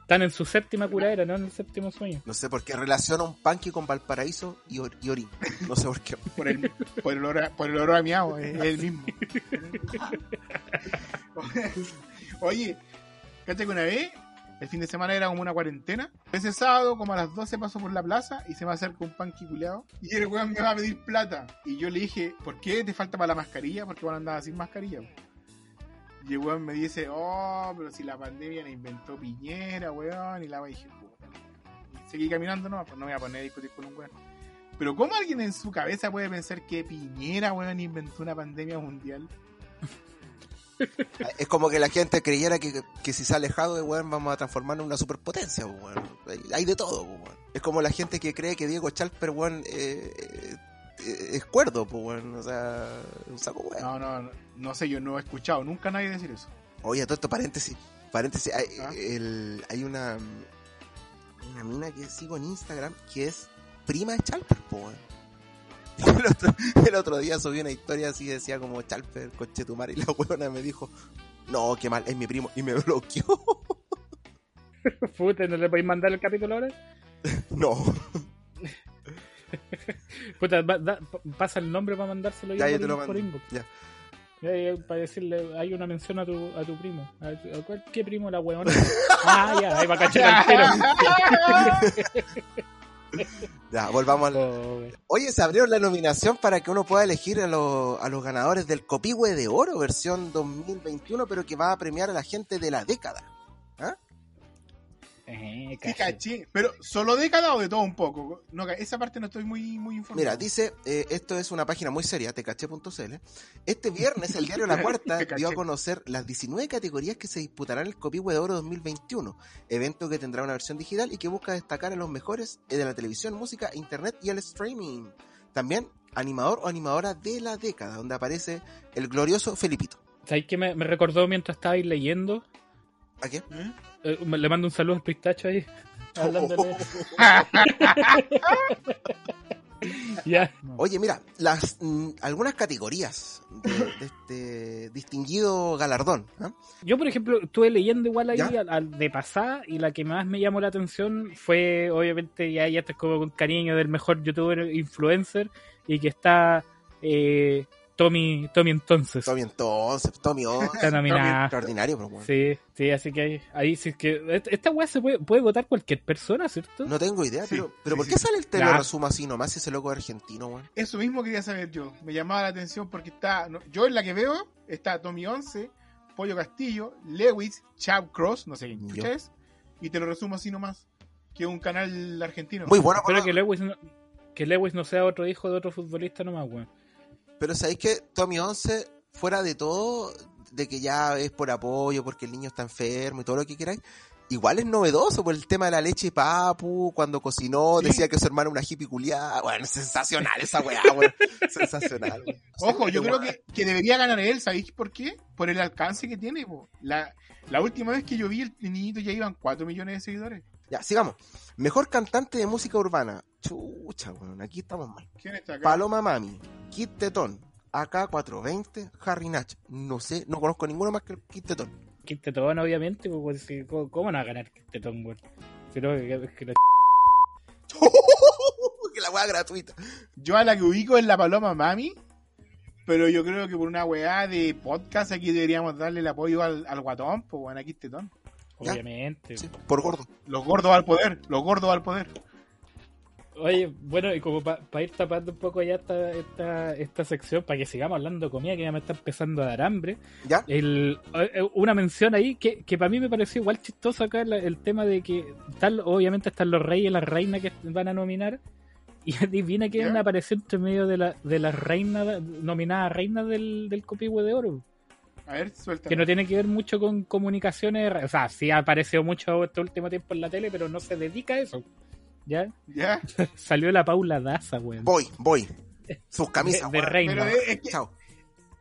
S1: Están en su séptima curadera, no en el séptimo sueño.
S3: No sé por qué relaciona un punky con Valparaíso y, Or- y Orín. No sé por qué.
S2: por el, por el a, por el olor a miau, es el mismo. *laughs* Oye, cacha que una vez, el fin de semana era como una cuarentena. Ese sábado, como a las 12, paso por la plaza y se me acerca un panqui culeado. Y el weón me va a pedir plata. Y yo le dije, ¿por qué te falta para la mascarilla? Porque van a andar sin mascarilla. Y el weón me dice, oh, pero si la pandemia la inventó Piñera, weón. Y la dije, puta. Y seguí caminando, no, pues no me voy a poner a discutir con un weón. Pero ¿cómo alguien en su cabeza puede pensar que Piñera, weón, inventó una pandemia mundial?
S3: Es como que la gente creyera que, que si sale Jado de weón vamos a transformarnos en una superpotencia, weón. Hay- de todo, weón. Es como la gente que cree que Diego Chalper, weón, eh, eh, eh, es cuerdo, pues, weón. O sea, un saco, weón.
S2: No, no, no, no sé, yo no he escuchado nunca a nadie decir eso.
S3: Oye, todo esto, paréntesis. Paréntesis. Hay,
S2: Ah.
S3: el- hay una, una mina que sigo en Instagram que es prima de Chalper, po, weón. *laughs* El otro, el otro día subí una historia así, decía como Chalper, conchetumar, y la weona me dijo, no, qué mal, es mi primo, y me *laughs* bloqueó. *laughs*
S1: Puta, ¿no le podéis mandar el capítulo ahora?
S3: no,
S1: Puta, da- pasa el nombre para mandárselo
S3: ya,
S1: yo
S3: te lo
S1: por
S3: mando. Ya.
S1: Ya, para decirle, hay una mención a tu, a tu primo. A, a cuál- ¿Qué primo la weona? ah, ya, ahí va a cachar al. *laughs*
S3: Ya, volvamos
S1: wey.
S3: Oye, se abrieron la nominación para que uno pueda elegir a, a los ganadores del Copihue de Oro, versión 2021, pero que va a premiar a la gente de la década.
S1: Eh,
S2: Sí,
S1: cacho.
S2: caché. Pero, ¿solo década o de todo un poco? No, esa parte no estoy muy, muy informado.
S3: Mira, dice, eh, esto es una página muy seria, tecaché.cl. Este viernes el diario La *laughs* Cuarta dio a conocer las 19 categorías que se disputarán en el Copihue de Oro 2021, evento que tendrá una versión digital y que busca destacar a los mejores eh, de la televisión, música, internet y el streaming. También animador o animadora de la década, donde aparece el glorioso Felipito.
S1: ¿Sabes qué me, me recordó mientras estabais leyendo?
S3: ¿A qué?
S2: ¿Eh?
S1: Eh, le mando un saludo al pistacho ahí. *laughs* Hablándole. *laughs* ya.
S3: Oye, mira, las mm, algunas categorías de, de este distinguido galardón. ¿ah?
S1: Yo, por ejemplo, estuve leyendo igual ahí
S3: ¿Ya?
S1: al, al de pasada y la que más me llamó la atención fue, obviamente, ya, ya esto es como con cariño del mejor youtuber influencer y que está eh, Tommy, Tommy entonces.
S3: Tommy entonces, Tommy once,
S1: Está nominada.
S3: extraordinario, pero bueno.
S1: Sí, sí, así que ahí, ahí sí es que esta weá se puede, puede votar cualquier persona, ¿cierto?
S3: No tengo idea,
S2: Sí,
S3: pero, pero
S2: sí,
S3: ¿por qué
S2: sí.
S3: sale el te
S1: Ya.
S3: lo resumo así nomás ese loco argentino, weón?
S2: Eso mismo quería saber yo. Me llamaba la atención porque está. no, yo en la que veo está Tommy 11, Pollo Castillo, Lewis, Chap Cross, no sé quién es, y te lo resumo así nomás. Que es un canal argentino.
S3: Muy bueno,
S1: Espero
S3: pero,
S1: que Lewis no, que Lewis no sea otro hijo de otro futbolista nomás, weón.
S3: Pero sabéis que Tommy 11, fuera de todo, de que ya es por apoyo, porque el niño está enfermo y todo lo que queráis, igual es novedoso por el tema de la leche papu, cuando cocinó,
S2: Sí.
S3: decía que su hermano era una hippie culiada. Bueno, es sensacional esa weá, weón. *laughs* sensacional, weón.
S2: Ojo, yo creo que, que debería ganar él, ¿sabéis por qué? Por el alcance que tiene. po. La, la última vez que yo vi el niñito ya iban 4 millones de seguidores.
S3: Ya, sigamos. Mejor cantante de música urbana. Chucha, weón, aquí estamos mal.
S2: ¿Quién está acá?
S3: Paloma Mami, Kid Tetón, AK420, Harry Nach. No sé, no conozco ninguno más que el Kid Tetón.
S1: Quintetón, obviamente, pues, pues, ¿cómo, cómo no va a ganar Quintetón, weón? Pero que, que la *laughs*
S3: que la weá gratuita.
S2: Yo a la que ubico es la Paloma Mami. Pero yo creo que por una weá de podcast aquí deberíamos darle el apoyo al, al guatón, pues bueno, aquí tetón.
S1: Obviamente.
S3: Sí, por gordo.
S2: Los gordos al poder, los gordos al poder.
S1: Oye, bueno, y como para ir tapando un poco ya esta, esta, esta sección, para que sigamos hablando de comida, que ya me está empezando a dar hambre,
S3: ¿Ya?
S1: el, eh, una mención ahí que, que para mí me pareció igual chistoso acá la- el tema de que están, obviamente están los reyes y las reinas que van a nominar, y *laughs* adivina quién
S2: ¿Ya?
S1: apareció entre medio de, la, de las reinas, nominadas reinas del, del Copihue de Oro.
S2: A ver, suelta.
S1: que no tiene que ver mucho con comunicaciones, o sea, sí ha aparecido mucho este último tiempo en la tele, pero no se dedica a eso. ¿Ya?
S2: ¿Ya? *laughs*
S1: Salió la Paula Daza, weón.
S3: Voy, voy. *laughs* Sus
S1: De,
S3: camisas,
S1: de
S3: weón.
S1: reina.
S2: Pero es, es que,
S3: Chao.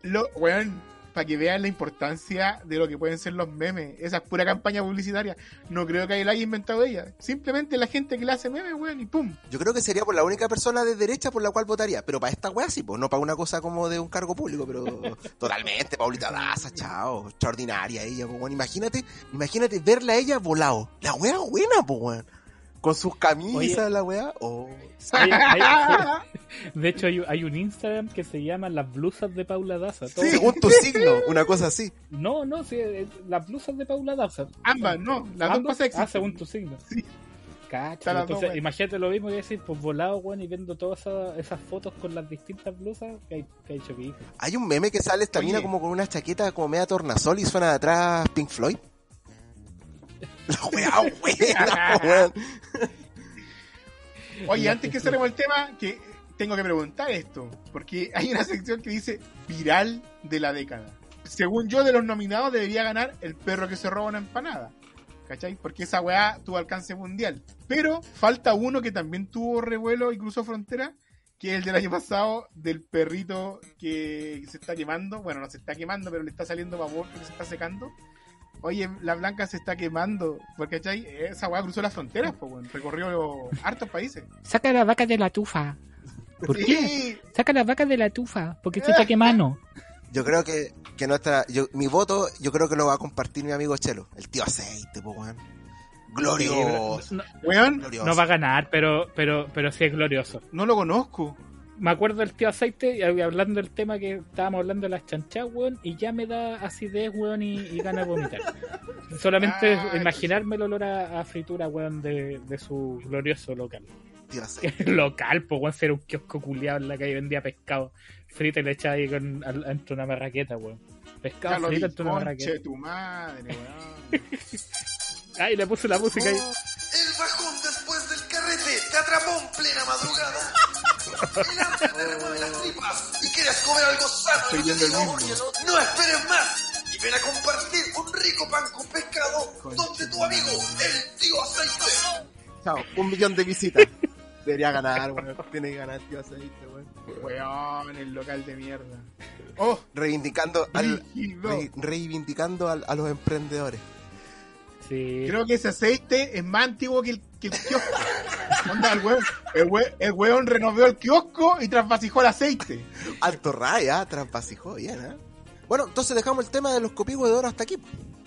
S2: lo, weón, para que vean la importancia de lo que pueden ser los memes. Esa es pura campaña publicitaria. No creo que la haya inventado ella. Simplemente la gente que le hace memes, weón, y pum.
S3: Yo creo que sería por la única persona de derecha por la cual votaría. Pero para esta weá sí, pues no para una cosa como de un cargo público, pero *laughs* totalmente, Paulita Daza, chao. Extraordinaria ella, pues, weón. Imagínate, imagínate verla a ella volado. La weá buena, pues, weón. Con sus camisas,
S1: Oye.
S3: la weá. Oh.
S1: Hay- hay- *laughs* de hecho, hay, hay un Instagram que se llama Las Blusas de Paula Daza. Todo-
S3: Según tu signo, una cosa así.
S1: No, no, sí, eh, Las Blusas de Paula Daza.
S2: Ambas, no. Las dos
S1: ¿Ambas?
S2: cosas existen.
S1: Ah, según tu signo.
S2: Sí.
S1: Cacha,
S2: dos,
S1: entonces, imagínate lo mismo que decir, pues volado, weón, y viendo todas esas, esas fotos con las distintas blusas que hay, que hay.
S3: Hay un meme que sale esta
S2: Oye.
S3: mina como con una chaqueta como media tornasol y suena de atrás Pink Floyd. La weá buena, weón.
S2: Oye, antes que cerremos el tema, que tengo que preguntar esto, porque *laughs* hay una sección que dice viral de la década. Según yo, de los nominados debería ganar el perro que se roba una empanada. ¿Cachai? Porque esa weá tuvo alcance mundial. Pero falta uno que también tuvo revuelo y cruzó frontera, que es el del año pasado, del perrito que se está quemando. Bueno, no se está quemando, pero le está saliendo vapor porque se está secando. Oye, la blanca se está quemando, porque ¿cachai? esa weá cruzó las fronteras, pues, weón. recorrió hartos países.
S1: Saca la vaca de la tufa. ¿Por qué? Saca la vaca de la tufa, porque se está quemando.
S3: Yo creo que, que nuestra. Yo, mi voto, yo creo que lo va a compartir mi amigo Chelo. El tío aceite, po, weón. Glorioso.
S1: No,
S2: weón,
S3: glorioso.
S1: no va a ganar, pero, pero, pero sí es glorioso.
S2: no lo conozco.
S1: Me acuerdo del tío aceite, y hablando del tema que estábamos hablando de las chanchas, weón, y ya me da acidez, weón, y, y ganas de vomitar. *laughs* Solamente
S2: Ah,
S1: imaginarme el olor a, a fritura, weón, de, de su glorioso local.
S3: Tío aceite. *laughs*
S1: local, pues, weón, si era un kiosco culiado en la calle vendía pescado frito y le echaba ahí con, al, entre una marraqueta, weón. Pescado
S2: Ya
S1: frito entre una marraqueta.
S2: tu madre, weón. *laughs*
S1: Ay, le puse la música ahí.
S5: El bajón después del carrete te atrapó en plena madrugada. El las tripas y quieres comer algo sano y
S2: el mismo.
S5: No esperes más y ven a compartir un rico pan con pescado donde tu amigo, el tío aceite.
S3: Chao. Un millón de visitas. Debería ganar, weón. Tiene que ganar tío aceite, weón.
S2: Weón, el local de mierda. Oh,
S3: Reivindicando al. Re- reivindicando al- a los emprendedores.
S1: Sí.
S2: Creo que ese aceite es más antiguo que el, que el kiosco. Onda, el weón, el, we- el weón renovó el kiosco y trasvasijó el aceite.
S3: Alto raya, traspasijó, bien, ¿eh? Bueno, entonces dejamos el tema de los copigües de oro hasta aquí.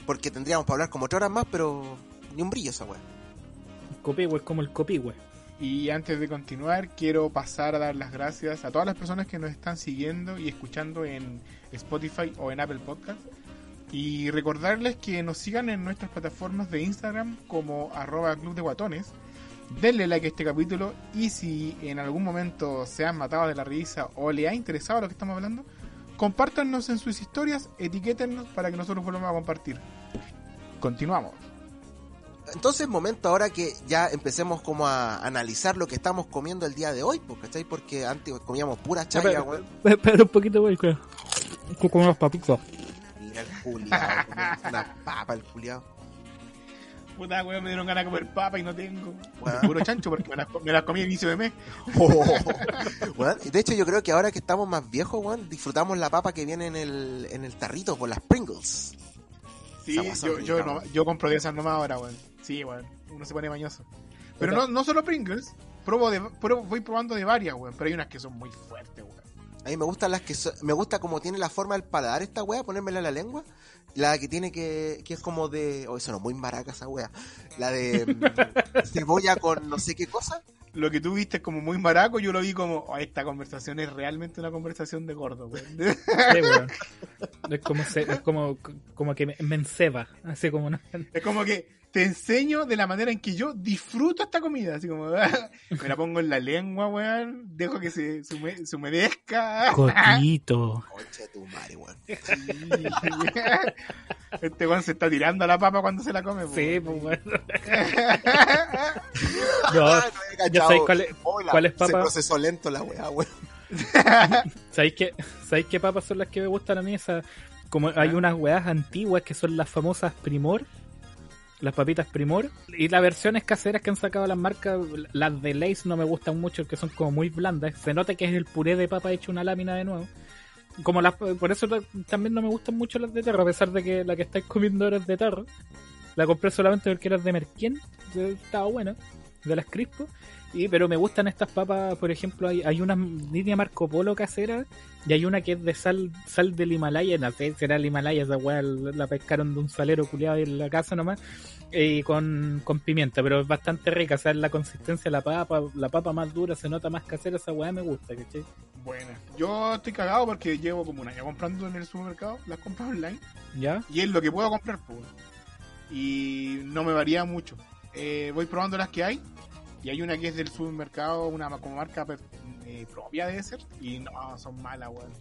S3: Porque tendríamos para hablar como ocho horas más, pero ni un brillo esa weá.
S1: Copihue es como el copihue.
S2: Y antes de continuar, quiero pasar a dar las gracias a todas las personas que nos están siguiendo y escuchando en Spotify o en Apple Podcast. Y recordarles que nos sigan en nuestras plataformas de Instagram como arroba club de guatones. Denle like a este capítulo y si en algún momento se han matado de la risa o le ha interesado lo que estamos hablando, compártanos en sus historias, etiquétennos para que nosotros volvamos a compartir. Continuamos.
S3: Entonces, momento ahora que ya empecemos como a analizar lo que estamos comiendo el día de hoy, pues, ¿cachai? Porque antes comíamos pura chaya,
S1: Espera,
S3: weón.
S1: Espera un poquito, güey, que. que como los papitos.
S3: Mira el culiao, *laughs* comiendo una papa el culiao.
S2: Puta, weón, me dieron ganas de comer papa y no tengo. Puro chancho porque me las, me las comí a inicio de mes. *laughs*
S3: Y de hecho, yo creo que ahora que estamos más viejos, weón, disfrutamos la papa que viene en el, en el tarrito con las Pringles.
S2: Sí, yo, yo, no-
S3: weón.
S2: yo compro de esas nomás ahora, weón. Sí, weón. Uno se pone mañoso. Pero no, no solo Pringles. Probo de, pruebo- voy probando de varias, weón. Pero hay unas que son muy fuertes, weón.
S3: A mí me gustan las que so- me gusta como tiene la forma del paladar esta wea, ponérmela en la lengua. La que tiene que, que es como de, oh, eso no, muy maraca esa wea. La de mm, cebolla con no sé qué cosa.
S2: Lo que tú viste es como muy maraco, yo lo vi como, "Oh, esta conversación es realmente una conversación de gordo, weón.
S1: Sí, weón. Es como, se- es como, como que me, me enceba. Así como una.
S2: es como que te enseño de la manera en que yo disfruto esta comida. Así como, *laughs* me la pongo en la lengua, weón. Dejo que se, se, hume- se humedezca.
S1: Cotito. *laughs*
S3: Concha de tu madre, weón.
S2: Este weón se está tirando a la papa cuando se la come. po,
S1: Sí,
S2: weón.
S1: pues *laughs* bueno. No,
S3: Ah,
S1: sabéis cuál es,
S3: Hola,
S1: cuál es
S3: Se
S1: papa.
S3: procesó lento la wea, weón.
S1: ¿Sabéis qué, ¿Sabéis qué papas son las que me gustan a mí? Esas, como hay unas weas antiguas que son las famosas Primor, las papitas Primor, y las versiones caseras que han sacado las marcas, las de Lays no me gustan mucho, que son como muy blandas. Se nota que es el puré de papa hecho una lámina de nuevo. Como las, por eso ta- también no me gustan mucho las de tarro, a pesar de que la que estáis comiendo ahora es de tarro. La compré solamente porque era de Merquén, estaba buena, de las Crispo. Y, pero me gustan estas papas, por ejemplo, hay, hay una línea Marco Polo casera y hay una que es de sal sal del Himalaya, no sé, será el Himalaya, esa weá la pescaron de un salero culiado en la casa nomás, y con, con pimienta, pero es bastante rica, o sea, la consistencia de la papa, la papa más dura, se nota más casera, esa weá me gusta, ¿cachai?
S2: Buena. Yo estoy cagado porque llevo como un año comprando en el supermercado, las compras online,
S1: ¿Ya?
S2: y es lo que puedo comprar, pues. Y no me varía mucho. Eh, voy probando las que hay, y hay una que es del supermercado, una como marca eh, propia de ser, y no, son malas, weón.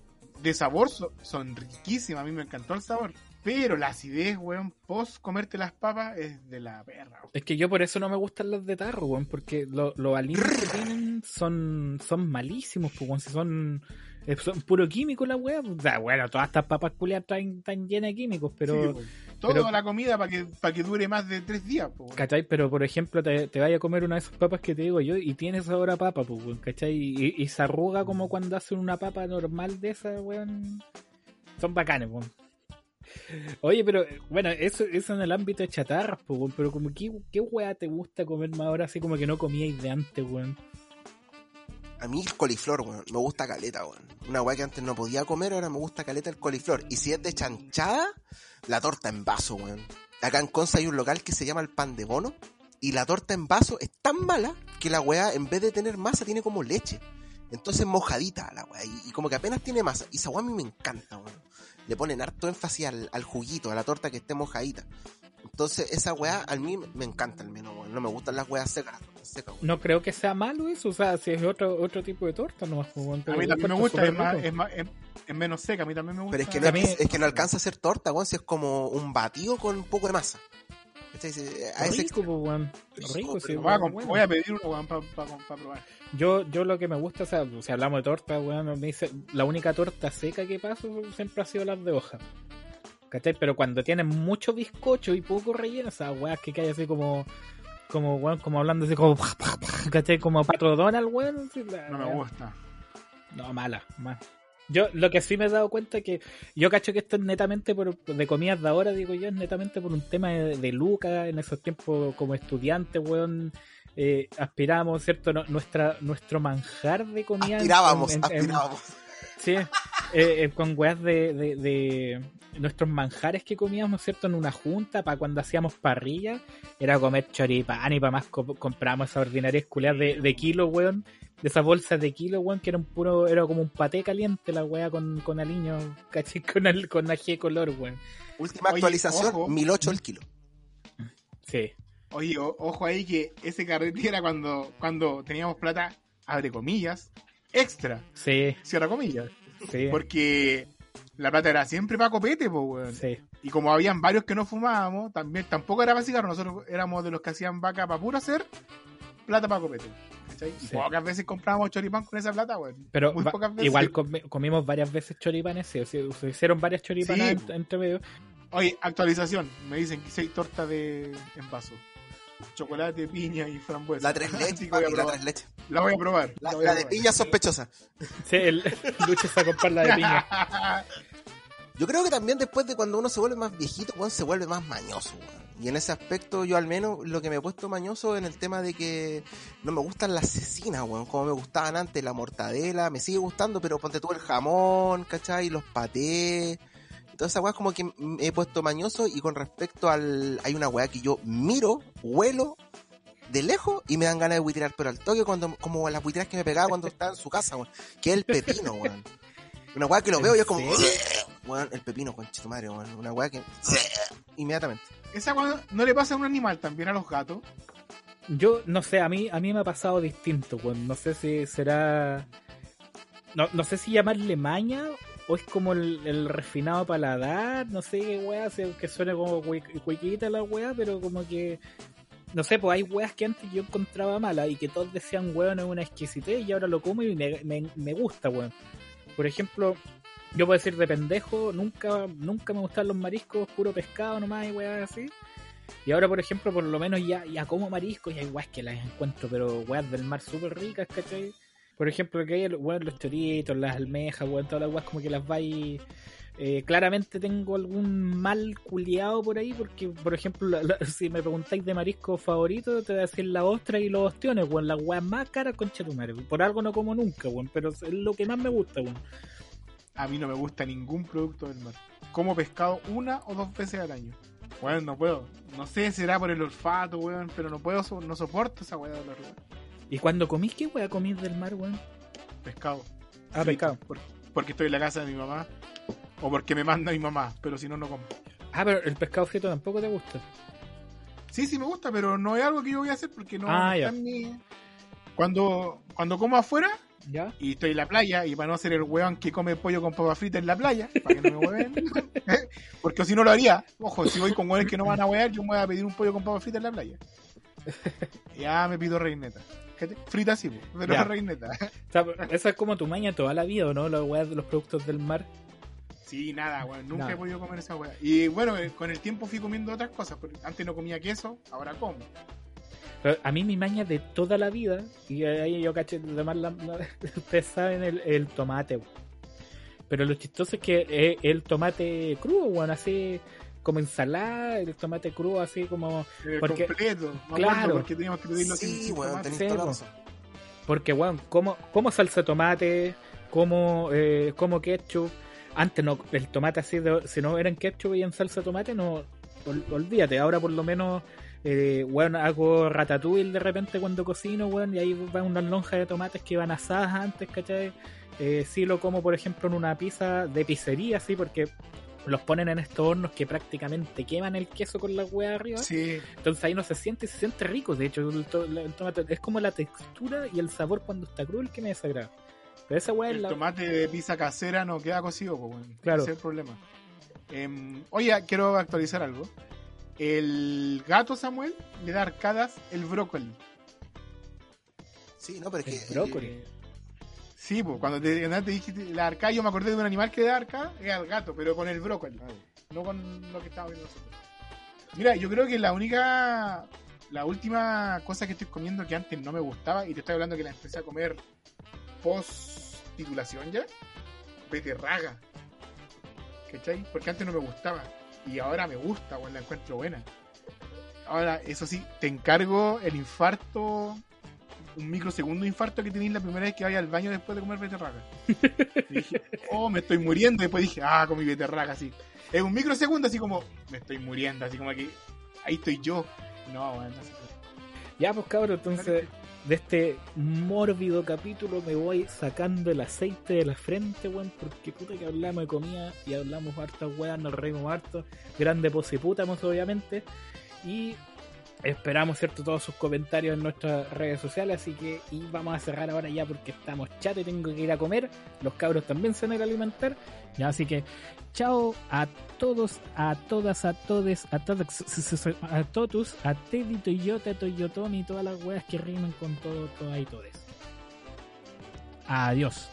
S2: De sabor so- son riquísimas, a mí me encantó el sabor. Pero la acidez, weón, post comerte las papas es de la perra. weón.
S1: Es que yo por eso no me gustan las de tarro, weón, porque lo- los alimentos que tienen son, son malísimos, pues, weón, si son, eh, son puro químico la weá. O sea, bueno, todas estas papas culiadas están, llenas de químicos, pero,
S2: Sí, weón. Toda
S1: pero-
S2: la comida para que, para que dure más de tres días, weón.
S1: ¿cachai? Pero por ejemplo, te, te vaya a comer una de esas papas que te digo yo y tiene sabor a papa, pues, weón, ¿cachai? Y, y se arruga como cuando hacen una papa normal de esa, weón. Son bacanes, weón. Oye, pero bueno, eso, eso en el ámbito de chatarras, pues, weón, pero como ¿qué, qué weá te gusta comer más ahora así como que no comíais de antes, weón.
S3: A mí el coliflor, weón. Me gusta caleta, weón. Una weá que antes no podía comer, ahora me gusta caleta el coliflor. Y si es de chanchada, la torta en vaso, weón. Acá en Conza hay un local que se llama el pan de bono. Y la torta en vaso es tan mala que la weá, en vez de tener masa, tiene como leche. Entonces mojadita la weá. Y, y como que apenas tiene masa. Y esa weá a mí me encanta, weón. Le ponen harto énfasis al, al juguito, a la torta que esté mojadita. Entonces esa weá a mí me encanta al menos, weón. No me gustan las weas secas, las secas, weón.
S1: No creo que sea malo eso, o sea, si es otro otro tipo de torta, no
S2: A mí también me gusta, es, más, es, más, es, es menos seca, a mí también me gusta.
S3: Pero es que, no,
S1: A mí-
S3: es, es que no alcanza a ser torta, weón, si es como un batido con un poco de masa. ¿Cachai? Sí, A ese
S1: rico, weón.
S3: Rico,
S1: Rico, sí,
S2: voy, a,
S1: weón,
S2: comp-
S1: bueno.
S2: voy a pedir uno para probar.
S1: Yo, yo lo que me gusta, o sea, si hablamos de torta, weón, me dice, la única torta seca que paso siempre ha sido las de hoja. ¿Cachai? Pero cuando tienen mucho bizcocho y poco relleno, esas weas que cae así como, como, weón, como hablando así como, ¿cachai? Como pato Donald, weón. la-
S2: No me gusta.
S1: No, mala, mal. Yo lo que sí me he dado cuenta que yo cacho que esto es netamente por, de comidas de ahora, digo yo, es netamente por un tema de, de lucas, en esos tiempos como estudiantes, weón, eh, aspirábamos, ¿cierto? No- nuestra, nuestro manjar de comida.
S3: Aspirábamos,
S1: en- en-
S3: aspirábamos.
S1: Sí, eh, eh, con weas de, de, de nuestros manjares que comíamos, ¿cierto? En una junta, para cuando hacíamos parrilla, era comer choripán y para más co- compramos esas ordinarias culeas de, de kilo, weón. De esas bolsas de kilo, weón, que era un puro, era como un paté caliente la wea con, con aliño, *laughs* caché, con, al- con ají de color, weón.
S3: Última
S2: Oye,
S3: actualización,
S2: ojo.
S3: 1008 el kilo.
S1: Sí.
S2: Oye, o- ojo ahí que ese carrete era cuando, cuando teníamos plata, abre comillas, extra,
S1: Sí,
S2: cierra comillas.
S1: sí,
S2: Porque la plata era siempre para copete, pues, weón.
S1: sí.
S2: Y como habían varios que no fumábamos, también tampoco era para cigarro. Nosotros éramos de los que hacían vaca para puro hacer plata para copete.
S1: Sí.
S2: Pocas veces comprábamos choripán con esa plata, weón.
S1: Pero
S2: Muy
S1: va-
S2: pocas veces.
S1: igual comi- comimos varias veces choripanes, se hicieron varias choripanas
S2: Sí.
S1: entre medio.
S2: Oye, actualización. Me dicen que seis tortas de en vaso. Chocolate, piña y frambuesa.
S3: La tres leches, *laughs*
S2: voy a
S3: la tres leches.
S2: La voy a probar.
S3: La,
S2: a
S3: de
S2: probar.
S3: piña sospechosa.
S1: Sí, el *laughs* Lucho a comprar la de piña. *laughs*
S3: Yo creo que también después de cuando uno se vuelve más viejito, weón, se vuelve más mañoso, weón. Y en ese aspecto, yo al menos lo que me he puesto mañoso en el tema de que no me gustan las cecinas, weón, como me gustaban antes, la mortadela, me sigue gustando, pero ponte tú el jamón, ¿cachai? Los patés. Todas esas weas como que me he puesto mañoso y con respecto al... Hay una wea que yo miro, huelo de lejos y me dan ganas de buitrear, pero al toque cuando, como las buitreas que me pegaba cuando estaba en su casa, weón. Que es el pepino, weón. Una weá que lo veo y es como... Weón, el pepino, concha tu madre, weón. Una weá que... Inmediatamente.
S2: Esa no le pasa a un animal también a los gatos.
S1: Yo no sé, a mí a mí me ha pasado distinto, weón. No sé si será. No, no sé si llamarle maña o es como el, refinado paladar, no sé qué weá, que suene como cuequita la weá, pero como que. No sé, pues hay weas que antes yo encontraba mala y que todos decían weón es una exquisitez y ahora lo como y me, me, me gusta, weón. Por ejemplo, yo puedo decir de pendejo, nunca, nunca me gustaban los mariscos, puro pescado nomás y weas así. Y ahora, por ejemplo, por lo menos ya, ya como mariscos y hay weas que las encuentro, pero weas del mar súper ricas, ¿cachai? Por ejemplo, que hay weón, los choritos, las almejas, weón, todas las weas como que las vais. eh, claramente tengo algún mal culiado por ahí, porque, por ejemplo, la- la- *laughs* si me preguntáis de marisco favorito, te voy a decir la ostra y los ostiones, weón, las weas más caras con chetumare. Por algo no como nunca, weón, pero es lo que más me gusta, weón.
S2: A mí no me gusta ningún producto del mar. Como pescado una o dos veces al año. Weón, no puedo. No sé, será por el olfato, weón, pero no puedo, so- no soporto esa weá de olor, weón.
S1: ¿Y cuando comís, qué wea comís del mar, weón?
S2: Pescado.
S1: Ah, pescado.
S2: Por- porque estoy en la casa de mi mamá. O porque me manda mi mamá, pero si no, no como.
S1: Ah, pero el pescado frito tampoco te gusta.
S2: Sí, sí me gusta, pero no es algo que yo voy a hacer porque no
S1: Ah,
S2: está en mi... Cuando, cuando como afuera
S1: ¿Ya?
S2: y estoy en la playa, y para no ser el weón que come pollo con papa frita en la playa, para que no me hueven, *laughs* porque si no lo haría. Ojo, si voy con weones que no van a huear, yo me voy a pedir un pollo con papa frita en la playa. *laughs* Ya me pido reineta. Frita sí, pero
S1: Ya.
S2: reineta.
S1: O sea, esa es como tu maña toda la vida, ¿o no? Los weas de los productos del mar.
S2: Sí, nada, weón. Nunca
S1: Nada.
S2: he podido comer esa weá. Y bueno, eh, con el tiempo fui comiendo otras cosas. porque Antes no comía queso, ahora como.
S1: Pero a mí mi maña de toda la vida, y ahí yo caché, además la- la- *laughs* ustedes saben el, el tomate. weón. Pero lo chistoso es que es el tomate crudo, weón, así como ensalada, el tomate crudo así como...
S2: Eh,
S1: Porque-
S2: completo.
S1: Claro.
S2: porque teníamos que pedirlo
S3: Sí,
S2: sin
S3: weón.
S1: Porque, weón, como, como salsa de tomate, como, eh, como ketchup. Antes no, el tomate así, de, si no eran ketchup y en salsa de tomate, no, ol- olvídate. Ahora por lo menos, eh, weón, hago ratatouille de repente cuando cocino, weón, y ahí van unas lonjas de tomates que van asadas antes, ¿cachai? Eh, sí lo como, por ejemplo, en una pizza de pizzería, sí, porque los ponen en estos hornos que prácticamente queman el queso con la hueá arriba.
S2: Sí,
S1: Entonces ahí no se siente y se siente rico. De hecho, el, to- el tomate es como la textura y el sabor cuando está crudo el que me desagrada. Pero esa es
S2: el
S1: la.
S2: tomate de pizza casera no queda cocido, pues.
S1: Claro.
S2: Ese es el problema. Em, oye, quiero actualizar algo. El gato Samuel le da arcadas el brócoli.
S3: Sí, no, pero es que...
S1: El brócoli.
S3: eh,
S2: Sí, pues, cuando te, cuando te dijiste la arcada, yo me acordé de un animal que le da arcada, era el gato, pero con el brócoli. No con lo que estaba viendo nosotros. Mira, yo creo que la única, la última cosa que estoy comiendo que antes no me gustaba, y te estoy hablando que la empecé a comer post titulación ya, beterraga. ¿Cachai? Porque antes no me gustaba. Y ahora me gusta, weón, la encuentro buena. Ahora, eso sí, te encargo el infarto, un microsegundo infarto que tenéis la primera vez que vaya al baño después de comer beterraga. Y dije, *laughs* oh, me estoy muriendo. Y después dije, ah, con mi beterraga, así. Es un microsegundo, así como, me estoy muriendo, así como que ahí estoy yo. No, weón, no sé.
S1: Ya, pues cabrón, entonces de este mórbido capítulo me voy sacando el aceite de la frente, weón, porque puta que hablamos de comida y hablamos hartas weas, nos reímos harto, grande posiputamos obviamente, y esperamos, ¿cierto?, todos sus comentarios en nuestras redes sociales, así que, y vamos a cerrar ahora ya porque estamos chat y tengo que ir a comer, los cabros también se van a alimentar, ya, así que, chao a todos, a todas, a todes, a todos, a todos, a Teddy, Toyota, Toyotón y todas las weas que rimen con todo, todas y todes. Adiós.